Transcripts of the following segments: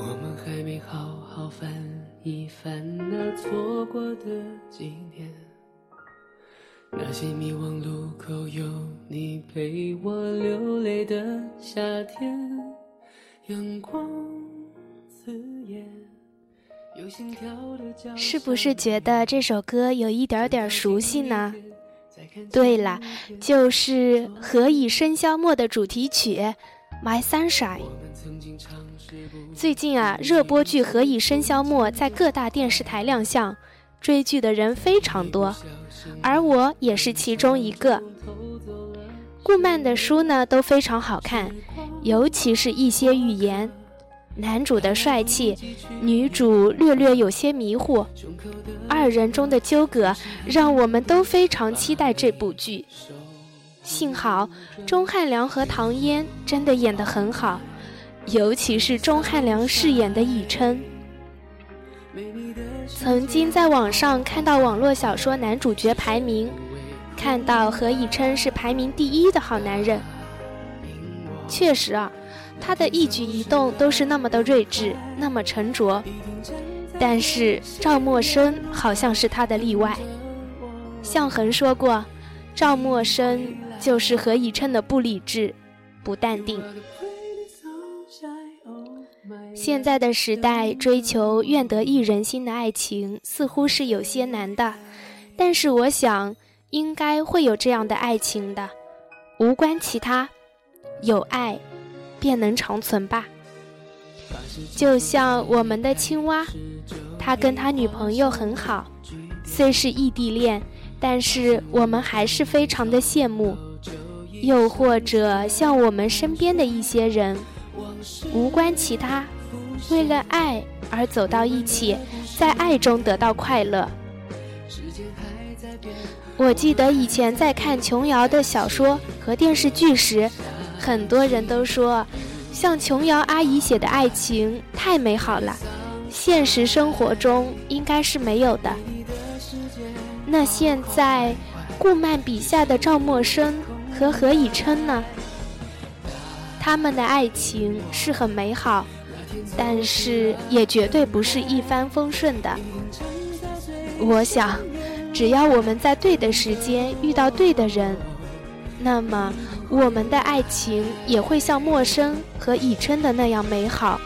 我们还没好好翻一翻那错过的几年，那些迷惘路口有你陪我流泪的夏天，阳光刺眼。是不是觉得这首歌有一点点熟悉呢？对了，就是《何以笙箫默》的主题曲《My Sunshine》。最近啊，热播剧《何以笙箫默》在各大电视台亮相，追剧的人非常多，而我也是其中一个。顾漫的书呢都非常好看，尤其是一些寓言。男主的帅气，女主略略有些迷糊，二人中的纠葛让我们都非常期待这部剧。幸好钟汉良和唐嫣真的演得很好。尤其是钟汉良饰演的以琛，曾经在网上看到网络小说男主角排名，看到何以琛是排名第一的好男人。确实啊，他的一举一动都是那么的睿智，那么沉着。但是赵默笙好像是他的例外。向恒说过，赵默笙就是何以琛的不理智、不淡定。现在的时代，追求愿得一人心的爱情似乎是有些难的，但是我想，应该会有这样的爱情的，无关其他，有爱，便能长存吧。就像我们的青蛙，他跟他女朋友很好，虽是异地恋，但是我们还是非常的羡慕。又或者像我们身边的一些人。无关其他，为了爱而走到一起，在爱中得到快乐。我记得以前在看琼瑶的小说和电视剧时，很多人都说，像琼瑶阿姨写的爱情太美好了，现实生活中应该是没有的。那现在，顾漫笔下的赵默笙和何以琛呢？他们的爱情是很美好，但是也绝对不是一帆风顺的。我想，只要我们在对的时间遇到对的人，那么我们的爱情也会像陌生和以琛的那样美好。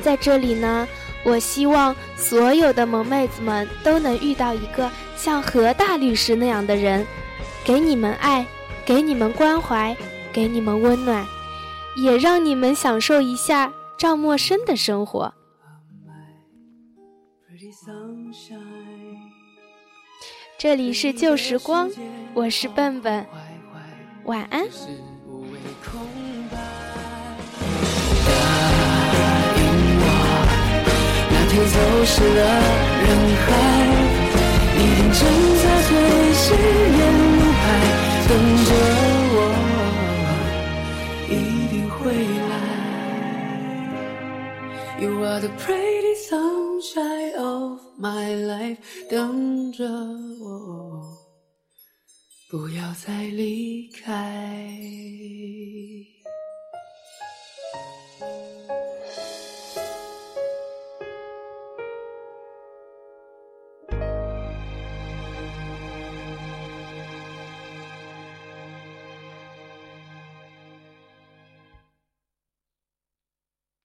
在这里呢，我希望所有的萌妹子们都能遇到一个像何大律师那样的人，给你们爱。给你们关怀，给你们温暖，也让你们享受一下赵默笙的生活。这里是旧时光，我是笨笨，晚安。等 my life，等着我，不要再离开。